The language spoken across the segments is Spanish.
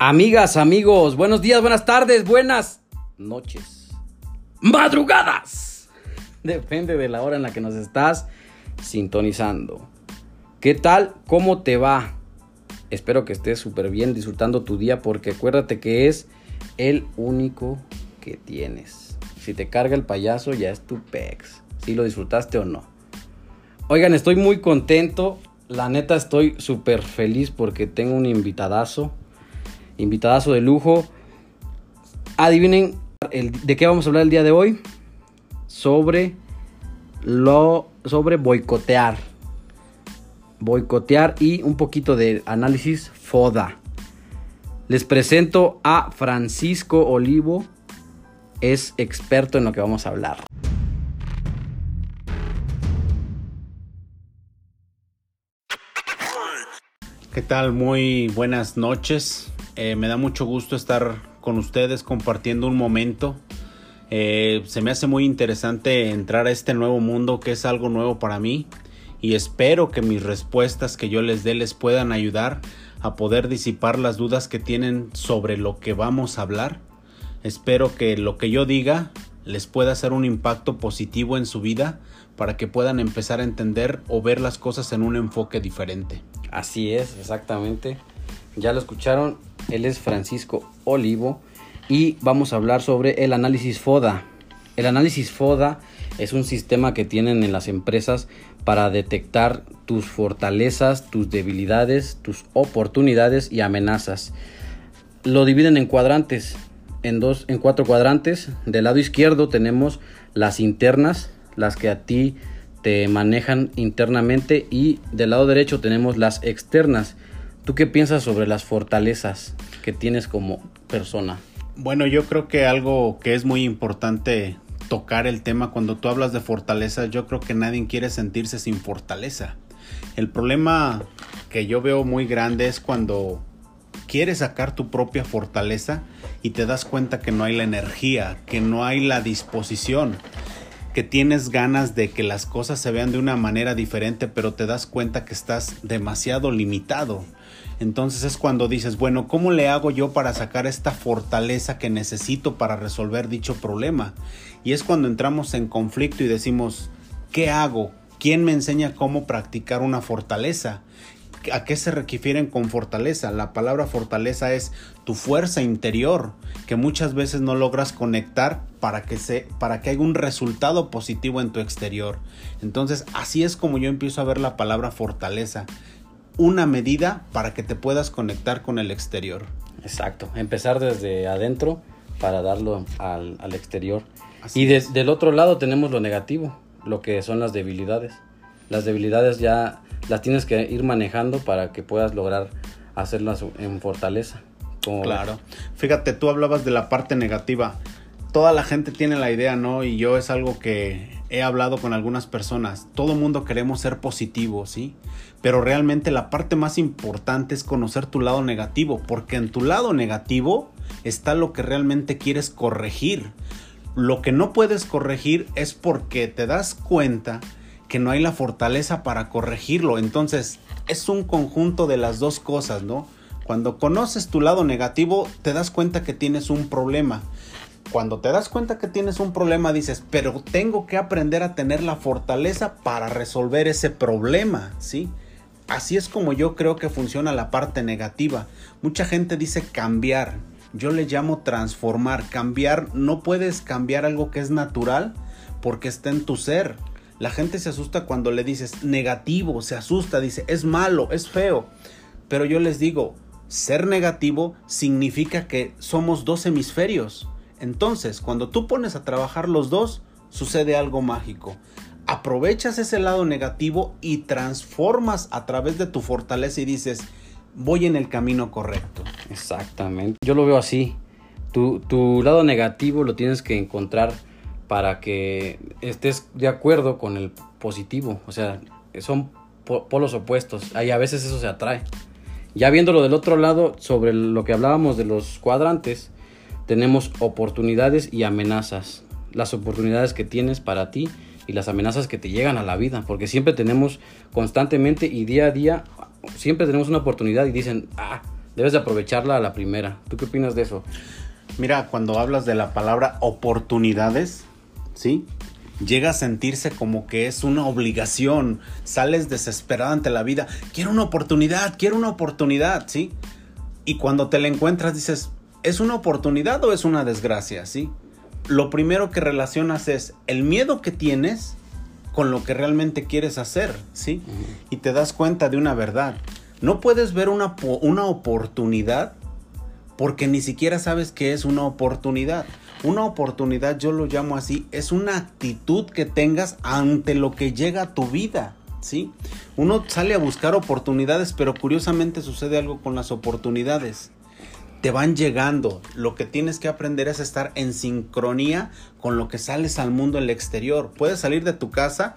Amigas, amigos, buenos días, buenas tardes, buenas noches, madrugadas. Depende de la hora en la que nos estás sintonizando. ¿Qué tal? ¿Cómo te va? Espero que estés súper bien disfrutando tu día porque acuérdate que es el único que tienes. Si te carga el payaso ya es tu pex. Si lo disfrutaste o no. Oigan, estoy muy contento. La neta estoy súper feliz porque tengo un invitadazo invitadazo de lujo. Adivinen de qué vamos a hablar el día de hoy. Sobre lo sobre boicotear. Boicotear y un poquito de análisis FODA. Les presento a Francisco Olivo. Es experto en lo que vamos a hablar. ¿Qué tal? Muy buenas noches. Eh, me da mucho gusto estar con ustedes compartiendo un momento. Eh, se me hace muy interesante entrar a este nuevo mundo que es algo nuevo para mí y espero que mis respuestas que yo les dé les puedan ayudar a poder disipar las dudas que tienen sobre lo que vamos a hablar. Espero que lo que yo diga les pueda hacer un impacto positivo en su vida para que puedan empezar a entender o ver las cosas en un enfoque diferente. Así es, exactamente. Ya lo escucharon, él es Francisco Olivo y vamos a hablar sobre el análisis FODA. El análisis FODA es un sistema que tienen en las empresas para detectar tus fortalezas, tus debilidades, tus oportunidades y amenazas. Lo dividen en cuadrantes, en dos, en cuatro cuadrantes. Del lado izquierdo tenemos las internas, las que a ti te manejan internamente y del lado derecho tenemos las externas ¿Tú qué piensas sobre las fortalezas que tienes como persona? Bueno, yo creo que algo que es muy importante tocar el tema cuando tú hablas de fortaleza, yo creo que nadie quiere sentirse sin fortaleza. El problema que yo veo muy grande es cuando quieres sacar tu propia fortaleza y te das cuenta que no hay la energía, que no hay la disposición, que tienes ganas de que las cosas se vean de una manera diferente, pero te das cuenta que estás demasiado limitado. Entonces es cuando dices, bueno, ¿cómo le hago yo para sacar esta fortaleza que necesito para resolver dicho problema? Y es cuando entramos en conflicto y decimos, ¿qué hago? ¿Quién me enseña cómo practicar una fortaleza? ¿A qué se refieren con fortaleza? La palabra fortaleza es tu fuerza interior que muchas veces no logras conectar para que, se, para que haya un resultado positivo en tu exterior. Entonces así es como yo empiezo a ver la palabra fortaleza una medida para que te puedas conectar con el exterior. Exacto, empezar desde adentro para darlo al, exterior. y del otro lado tenemos lo negativo, lo que son las debilidades. Las debilidades ya las tienes que ir manejando para que puedas lograr hacerlas en fortaleza. claro. Fíjate, tú hablabas de la parte negativa. Toda la gente tiene la idea, ¿no? Y yo es algo que he hablado con algunas personas. Todo mundo queremos ser positivos, ¿sí? Pero realmente la parte más importante es conocer tu lado negativo, porque en tu lado negativo está lo que realmente quieres corregir. Lo que no puedes corregir es porque te das cuenta que no hay la fortaleza para corregirlo. Entonces, es un conjunto de las dos cosas, ¿no? Cuando conoces tu lado negativo, te das cuenta que tienes un problema. Cuando te das cuenta que tienes un problema, dices, pero tengo que aprender a tener la fortaleza para resolver ese problema, ¿sí? Así es como yo creo que funciona la parte negativa. Mucha gente dice cambiar. Yo le llamo transformar. Cambiar, no puedes cambiar algo que es natural porque está en tu ser. La gente se asusta cuando le dices negativo, se asusta, dice es malo, es feo. Pero yo les digo, ser negativo significa que somos dos hemisferios Entonces, cuando tú pones a trabajar los dos, sucede algo mágico. Aprovechas ese lado negativo y transformas a través de tu fortaleza y dices, voy en el camino correcto. Exactamente. Yo lo veo así. Tu, tu lado negativo lo tienes que encontrar para que estés de acuerdo con el positivo. O sea, son polos opuestos. Ahí a veces eso se atrae. Ya viéndolo del otro lado, sobre lo que hablábamos de los cuadrantes, tenemos oportunidades y amenazas. Las oportunidades que tienes para ti y las amenazas que te llegan a la vida. Porque siempre tenemos constantemente y día a día, siempre tenemos una oportunidad y dicen, ah, debes de aprovecharla a la primera. ¿Tú qué opinas de eso? Mira, cuando hablas de la palabra oportunidades, ¿sí? Llega a sentirse como que es una obligación, sales desesperado ante la vida, quiero una oportunidad, quiero una oportunidad, ¿sí? Y cuando te la encuentras dices, ¿es una oportunidad o es una desgracia, ¿sí? Lo primero que relacionas es el miedo que tienes con lo que realmente quieres hacer, ¿sí? Y te das cuenta de una verdad. No puedes ver una, una oportunidad porque ni siquiera sabes qué es una oportunidad. Una oportunidad, yo lo llamo así, es una actitud que tengas ante lo que llega a tu vida. ¿Sí? Uno sale a buscar oportunidades, pero curiosamente sucede algo con las oportunidades. Te van llegando. Lo que tienes que aprender es estar en sincronía con lo que sales al mundo en el exterior. Puedes salir de tu casa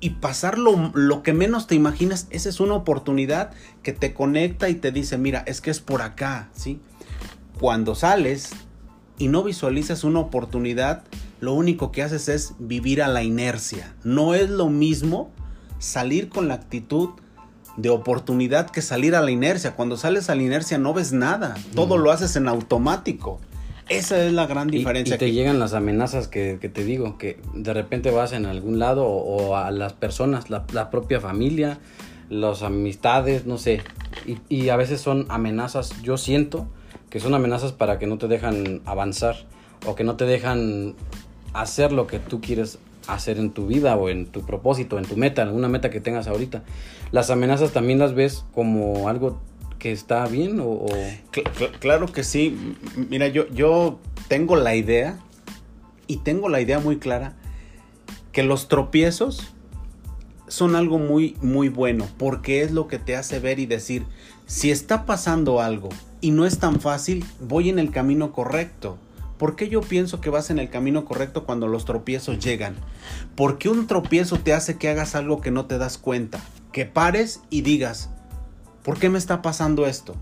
y pasar lo, lo, que menos te imaginas. Esa es una oportunidad que te conecta y te dice, mira, es que es por acá, ¿sí? Cuando sales, y no visualizas una oportunidad, lo único que haces es vivir a la inercia. No es lo mismo salir con la actitud de oportunidad que salir a la inercia. Cuando sales a la inercia no ves nada, todo lo haces en automático. Esa es la gran diferencia. Y, te llegan las amenazas que, te digo, que de repente vas en algún lado o, a las personas, la, propia familia, las amistades, no sé. Y, y a veces son amenazas, yo siento, que son amenazas para que no te dejan avanzar o que no te dejan hacer lo que tú quieres hacer en tu vida o en tu propósito, en tu meta, alguna meta que tengas ahorita. Las amenazas también las ves como algo que está bien o... Claro que sí. Mira, yo, yo tengo la idea y tengo la idea muy clara que los tropiezos son algo muy, muy bueno porque es lo que te hace ver y decir, si está pasando algo y no es tan fácil, voy en el camino correcto. ¿Por qué yo pienso que vas en el camino correcto cuando los tropiezos llegan? Porque un tropiezo te hace que hagas algo que no te das cuenta, que pares y digas, ¿por qué me está pasando esto?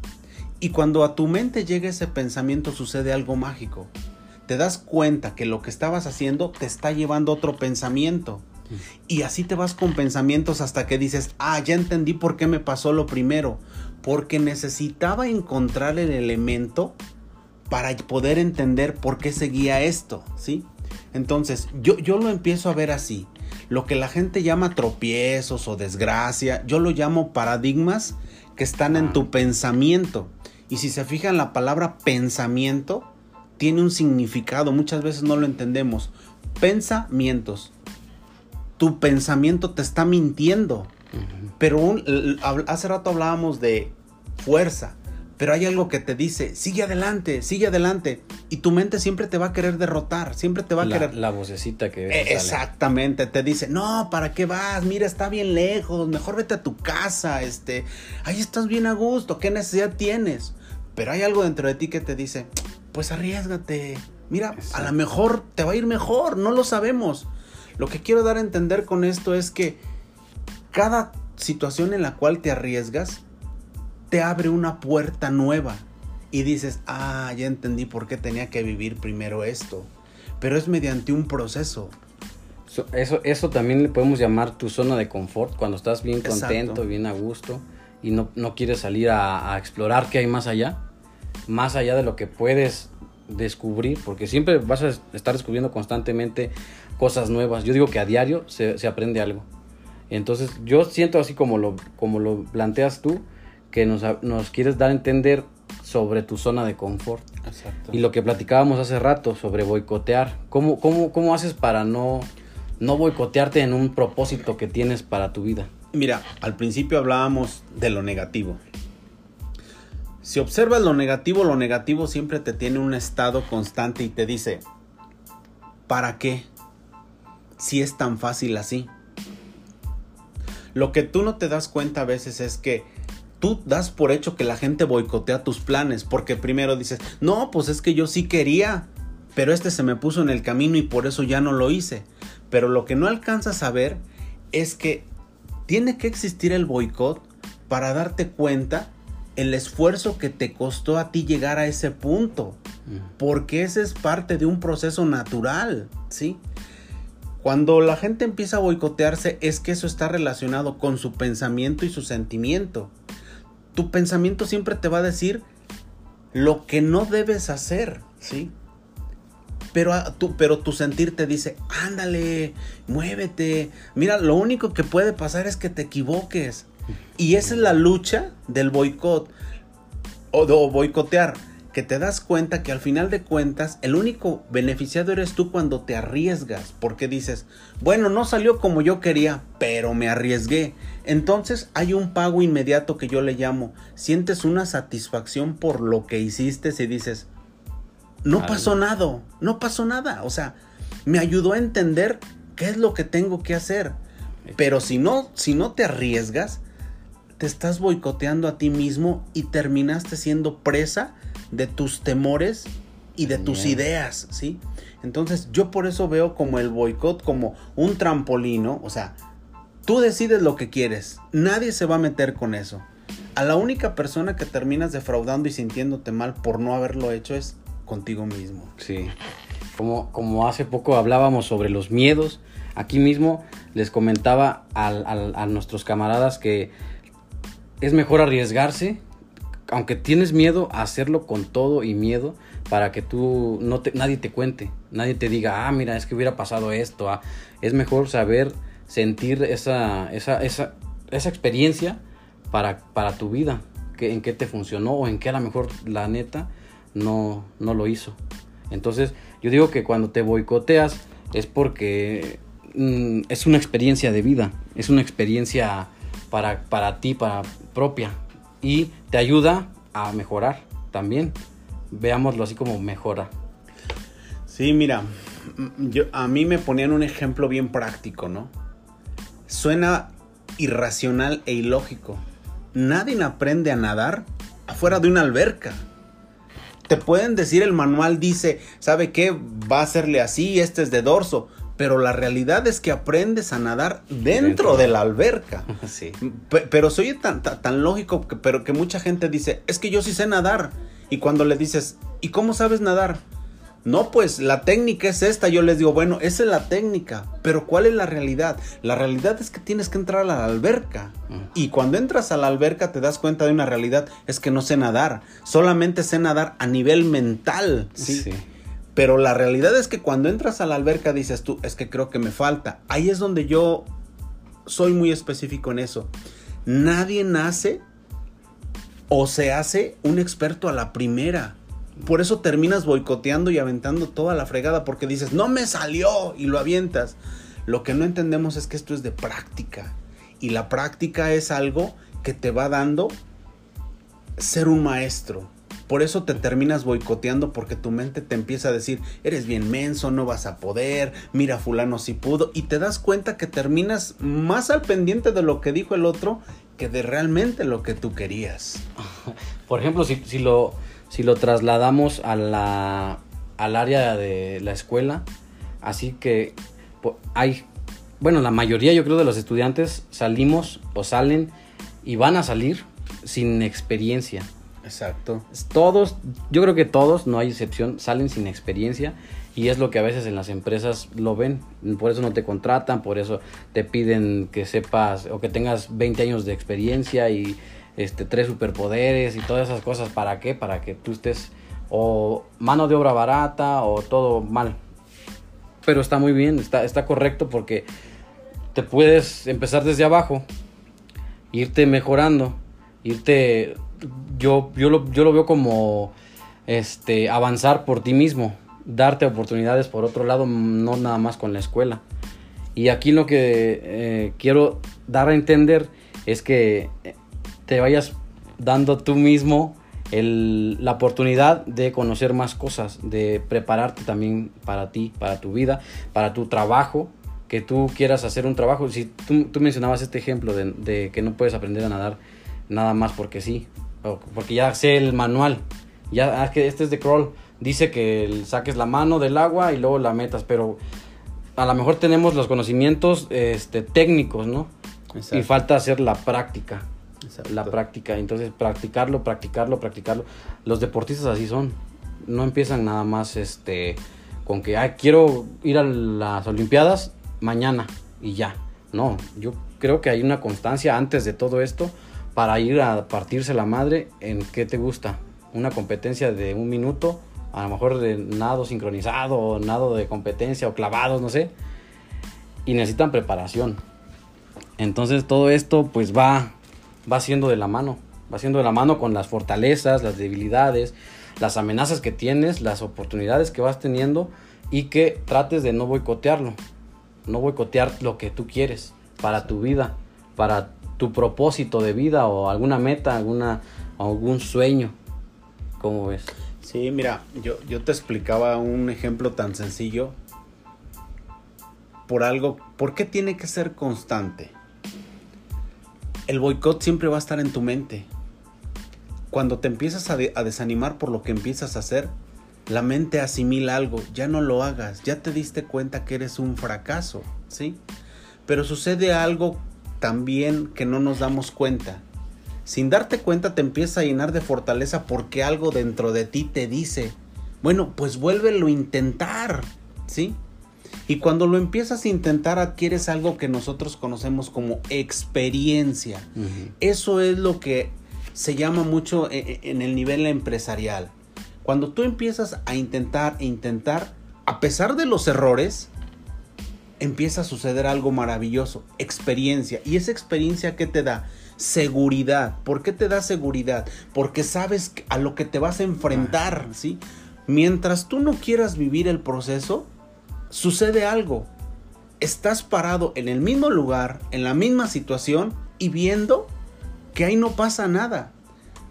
Y cuando a tu mente llega ese pensamiento sucede algo mágico. Te das cuenta que lo que estabas haciendo te está llevando otro pensamiento. Y así te vas con pensamientos hasta que dices, ah, ya entendí por qué me pasó lo primero porque necesitaba encontrar el elemento para poder entender por qué seguía esto, ¿sí? Entonces, yo, yo lo empiezo a ver así. Lo que la gente llama tropiezos o desgracia, yo lo llamo paradigmas que están en tu pensamiento. Y si se fijan, la palabra pensamiento tiene un significado, muchas veces no lo entendemos. Pensamientos. Tu pensamiento te está mintiendo. Pero hace rato hablábamos de fuerza, pero hay algo que te dice, sigue adelante, sigue adelante. Y tu mente siempre te va a querer derrotar, siempre te va a querer... La vocecita que... E exactamente, te dice, no, ¿para qué vas? Mira, está bien lejos, mejor vete a tu casa, este, ahí estás bien a gusto, ¿qué necesidad tienes? Pero hay algo dentro de ti que te dice, pues arriesgate, mira, a lo mejor te va a ir mejor, no lo sabemos. Lo que quiero dar a entender con esto es que cada situación en la cual te arriesgas te abre una puerta nueva y dices, ah, ya entendí por qué tenía que vivir primero esto. Pero es mediante un proceso. Eso, eso también le podemos llamar tu zona de confort, cuando estás bien contento, bien a gusto y no, no quieres salir a, explorar qué hay más allá, más allá de lo que puedes descubrir, porque siempre vas a estar descubriendo constantemente cosas nuevas. Yo digo que a diario se, se aprende algo. Entonces yo siento así como lo, como lo planteas tú, que nos, nos quieres dar a entender sobre tu zona de confort. Exacto. Y lo que platicábamos hace rato sobre boicotear. ¿Cómo, cómo, cómo haces para no, no boicotearte en un propósito que tienes para tu vida? Mira, al principio hablábamos de lo negativo. Si observas lo negativo, lo negativo siempre te tiene un estado constante y te dice, ¿para qué? Si es tan fácil así. Lo que tú no te das cuenta a veces es que tú das por hecho que la gente boicotea tus planes, porque primero dices, no, pues es que yo sí quería, pero este se me puso en el camino y por eso ya no lo hice. Pero lo que no alcanzas a ver es que tiene que existir el boicot para darte cuenta el esfuerzo que te costó a ti llegar a ese punto, porque ese es parte de un proceso natural, ¿sí? Cuando la gente empieza a boicotearse es que eso está relacionado con su pensamiento y su sentimiento tu pensamiento siempre te va a decir lo que no debes hacer, ¿sí? Pero, tu, pero tu sentir te dice, ándale, muévete. Mira, lo único que puede pasar es que te equivoques. Y esa es la lucha del boicot o de boicotear que te das cuenta que al final de cuentas el único beneficiado eres tú cuando te arriesgas, porque dices, bueno, no salió como yo quería, pero me arriesgué. Entonces hay un pago inmediato que yo le llamo, sientes una satisfacción por lo que hiciste y dices, no pasó nada, no pasó nada, o sea, me ayudó a entender qué es lo que tengo que hacer. Pero si no, si no te arriesgas, te estás boicoteando a ti mismo y terminaste siendo presa de tus temores y de tus ideas, ¿sí? Entonces yo por eso veo como el boicot como un trampolino, o sea, tú decides lo que quieres, nadie se va a meter con eso. A la única persona que terminas defraudando y sintiéndote mal por no haberlo hecho es contigo mismo. Sí. Como, como hace poco hablábamos sobre los miedos, aquí mismo les comentaba a nuestros camaradas que es mejor arriesgarse aunque tienes miedo hacerlo con todo y miedo para que tú no te, nadie te cuente, nadie te diga, ah, mira, es que hubiera pasado esto, ah". es mejor saber sentir esa, esa, esa, esa experiencia para, para tu vida, que, en qué te funcionó o en qué a lo mejor la neta no, no lo hizo. Entonces, yo digo que cuando te boicoteas es porque mm, es una experiencia de vida, es una experiencia para, para ti, para propia, y te ayuda a mejorar también. Veámoslo así como mejora. Sí, mira, yo, a mí me ponían un ejemplo bien práctico, ¿no? Suena irracional e ilógico. Nadie aprende a nadar afuera de una alberca. Te pueden decir el manual dice, ¿sabe qué? Va a hacerle así, este es de dorso pero la realidad es que aprendes a nadar dentro, de la alberca. Sí. pero soy tan, tan, lógico, que, pero que mucha gente dice, es que yo sí sé nadar. Y cuando le dices, ¿y cómo sabes nadar? No, pues la técnica es esta. Yo les digo, bueno, esa es la técnica. Pero ¿cuál es la realidad? La realidad es que tienes que entrar a la alberca. Y cuando entras a la alberca te das cuenta de una realidad. Es que no sé nadar. Solamente sé nadar a nivel mental. sí. sí. Pero la realidad es que cuando entras a la alberca dices tú, es que creo que me falta. Ahí es donde yo soy muy específico en eso. Nadie nace o se hace un experto a la primera. Por eso terminas boicoteando y aventando toda la fregada porque dices, no me salió y lo avientas. Lo que no entendemos es que esto es de práctica. Y la práctica es algo que te va dando ser un maestro por eso te terminas boicoteando porque tu mente te empieza a decir, eres bien menso, no vas a poder, mira fulano si pudo, y te das cuenta que terminas más al pendiente de lo que dijo el otro que de realmente lo que tú querías. Por ejemplo, si, si lo, si lo trasladamos a la, al área de la escuela, así que hay, bueno, la mayoría yo creo de los estudiantes salimos o salen y van a salir sin experiencia Exacto. Todos, yo creo que todos, no hay excepción, salen sin experiencia y es lo que a veces en las empresas lo ven. Por eso no te contratan, por eso te piden que sepas o que tengas 20 años de experiencia y este tres superpoderes y todas esas cosas. ¿Para qué? Para que tú estés o mano de obra barata o todo mal. Pero está muy bien, está, está correcto porque te puedes empezar desde abajo, irte mejorando, irte yo, yo, lo, yo lo veo como este, avanzar por ti mismo, darte oportunidades por otro lado, no nada más con la escuela. Y aquí lo que eh, quiero dar a entender es que te vayas dando tú mismo el, la oportunidad de conocer más cosas, de prepararte también para ti, para tu vida, para tu trabajo, que tú quieras hacer un trabajo. Si tú, tú mencionabas este ejemplo de, que no puedes aprender a nadar nada más porque sí, porque ya sé el manual, ya ah, que este es de crawl, dice que saques la mano del agua y luego la metas, pero a lo mejor tenemos los conocimientos este, técnicos, ¿no? Exacto. Y falta hacer la práctica. Exacto. La práctica. Entonces, practicarlo, practicarlo, practicarlo. Los deportistas así son. No empiezan nada más este con que Ay, quiero ir a las Olimpiadas mañana y ya. No, yo creo que hay una constancia antes de todo esto para ir a partirse la madre en qué te gusta. Una competencia de un minuto a lo mejor de nado sincronizado o nado de competencia o clavados, no sé. Y necesitan preparación. Entonces todo esto pues va, va siendo de la mano. Va siendo de la mano con las fortalezas, las debilidades, las amenazas que tienes, las oportunidades que vas teniendo y que trates de no boicotearlo. No boicotear lo que tú quieres para tu vida, para tu propósito de vida o alguna meta, alguna, algún sueño. ¿Cómo ves? Sí, mira, yo, yo te explicaba un ejemplo tan sencillo por algo, ¿por qué tiene que ser constante? El boicot siempre va a estar en tu mente. Cuando te empiezas a, a, desanimar por lo que empiezas a hacer, la mente asimila algo, ya no lo hagas, ya te diste cuenta que eres un fracaso, ¿sí? Pero sucede algo también que no nos damos cuenta sin darte cuenta te empieza a llenar de fortaleza porque algo dentro de ti te dice, bueno, pues vuélvelo a intentar, ¿sí? Y cuando lo empiezas a intentar adquieres algo que nosotros conocemos como experiencia. Uh -huh. Eso es lo que se llama mucho e, e, en el nivel empresarial. Cuando tú empiezas a intentar e intentar, a pesar de los errores, empieza a suceder algo maravilloso, experiencia. ¿Y esa experiencia qué te da? seguridad. ¿Por qué te da seguridad? Porque sabes a lo que te vas a enfrentar, ¿sí? Mientras tú no quieras vivir el proceso, sucede algo. Estás parado en el mismo lugar, en la misma situación y viendo que ahí no pasa nada.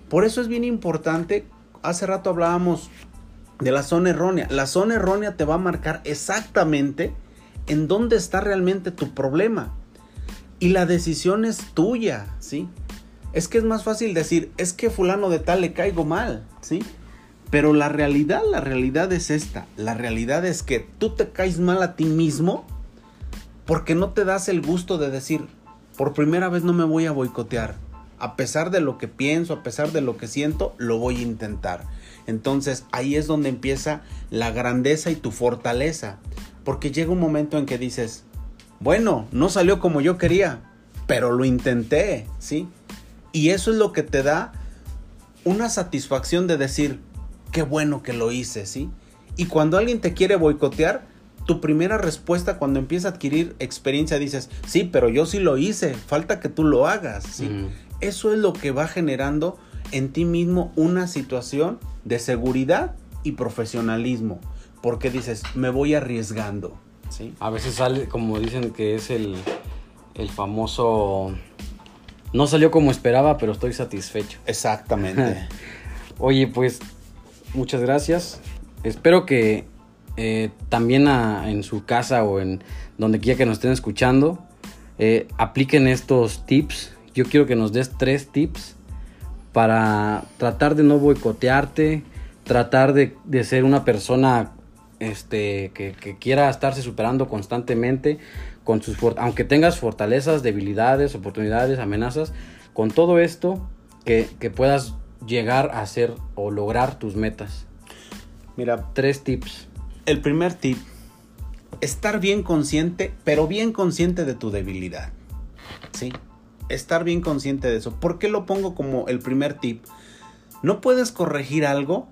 Por eso es bien importante, hace rato hablábamos de la zona errónea. La zona errónea te va a marcar exactamente en dónde está realmente tu problema. Y la decisión es tuya, ¿sí? Es que es más fácil decir, es que fulano de tal le caigo mal, ¿sí? Pero la realidad, la realidad es esta. La realidad es que tú te caes mal a ti mismo porque no te das el gusto de decir, por primera vez no me voy a boicotear. A pesar de lo que pienso, a pesar de lo que siento, lo voy a intentar. Entonces ahí es donde empieza la grandeza y tu fortaleza. Porque llega un momento en que dices, bueno, no salió como yo quería, pero lo intenté, ¿sí? Y eso es lo que te da una satisfacción de decir, qué bueno que lo hice, ¿sí? Y cuando alguien te quiere boicotear, tu primera respuesta cuando empieza a adquirir experiencia dices, sí, pero yo sí lo hice, falta que tú lo hagas, ¿sí? Mm. Eso es lo que va generando en ti mismo una situación de seguridad y profesionalismo, porque dices, me voy arriesgando. ¿sí? A veces sale, como dicen que es el, el famoso... No salió como esperaba, pero estoy satisfecho. Exactamente. Oye, pues muchas gracias. Espero que eh, también a, en su casa o en donde quiera que nos estén escuchando, eh, apliquen estos tips. Yo quiero que nos des tres tips para tratar de no boicotearte, tratar de, de ser una persona este, que, que, quiera estarse superando constantemente, con sus aunque tengas fortalezas, debilidades, oportunidades, amenazas, con todo esto que, que puedas llegar a hacer o lograr tus metas. Mira, tres tips. El primer tip, estar bien consciente, pero bien consciente de tu debilidad. ¿Sí? Estar bien consciente de eso. ¿Por qué lo pongo como el primer tip? No puedes corregir algo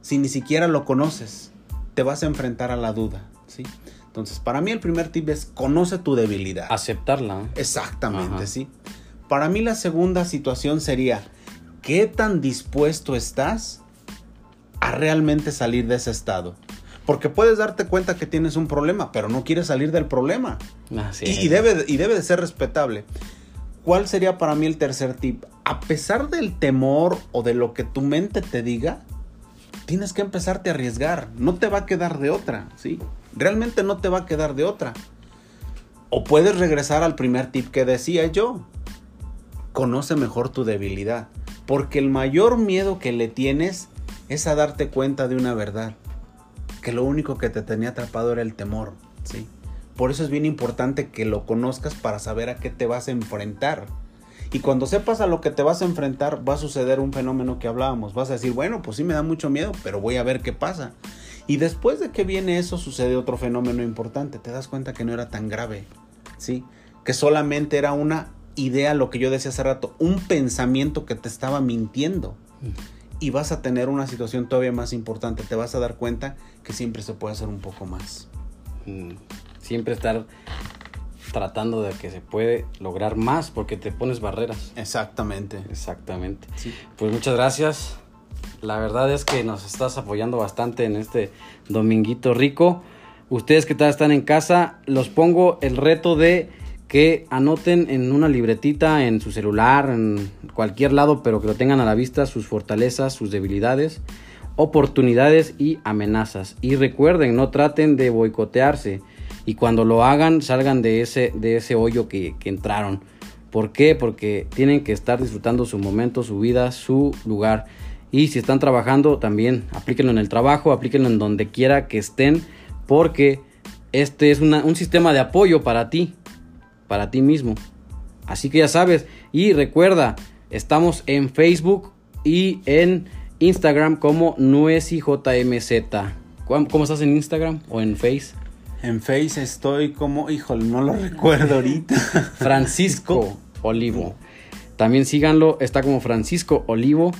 si ni siquiera lo conoces te vas a enfrentar a la duda, ¿sí? Entonces, para mí el primer tip es conoce tu debilidad. Aceptarla. Exactamente, Ajá. ¿sí? Para mí la segunda situación sería, ¿qué tan dispuesto estás a realmente salir de ese estado? Porque puedes darte cuenta que tienes un problema, pero no quieres salir del problema. Así y, y, debe, y debe de ser respetable. ¿Cuál sería para mí el tercer tip? A pesar del temor o de lo que tu mente te diga, tienes que empezarte a arriesgar. No te va a quedar de otra, ¿sí? Realmente no te va a quedar de otra. O puedes regresar al primer tip que decía yo. Conoce mejor tu debilidad. Porque el mayor miedo que le tienes es a darte cuenta de una verdad. Que lo único que te tenía atrapado era el temor, ¿sí? Por eso es bien importante que lo conozcas para saber a qué te vas a enfrentar. Y cuando sepas a lo que te vas a enfrentar, va a suceder un fenómeno que hablábamos. Vas a decir, bueno, pues sí me da mucho miedo, pero voy a ver qué pasa. Y después de que viene eso, sucede otro fenómeno importante. Te das cuenta que no era tan grave, ¿sí? Que solamente era una idea, lo que yo decía hace rato, un pensamiento que te estaba mintiendo. Y vas a tener una situación todavía más importante. Te vas a dar cuenta que siempre se puede hacer un poco más. Mm, siempre estar tratando de que se puede lograr más porque te pones barreras. Exactamente. Exactamente. Pues muchas gracias. La verdad es que nos estás apoyando bastante en este dominguito rico. Ustedes que están en casa, los pongo el reto de que anoten en una libretita, en su celular, en cualquier lado, pero que lo tengan a la vista, sus fortalezas, sus debilidades, oportunidades y amenazas. Y recuerden, no traten de boicotearse y cuando lo hagan salgan de ese, de ese hoyo que, entraron. ¿Por qué? Porque tienen que estar disfrutando su momento, su vida, su lugar. Y si están trabajando, también aplíquenlo en el trabajo, aplíquenlo en donde quiera que estén, porque este es un sistema de apoyo para ti, para ti mismo. Así que ya sabes, y recuerda, estamos en Facebook y en Instagram como NuesiJMZ. ¿Cómo estás en Instagram o en Face? En Face estoy como, híjole, no lo recuerdo ahorita. Francisco Olivo. También síganlo, está como Francisco Olivo.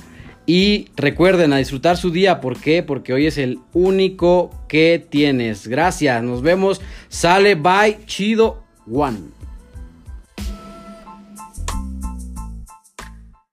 Y recuerden a disfrutar su día. ¿Por qué? Porque hoy es el único que tienes. Gracias. Nos vemos. Sale. Bye. Chido. One.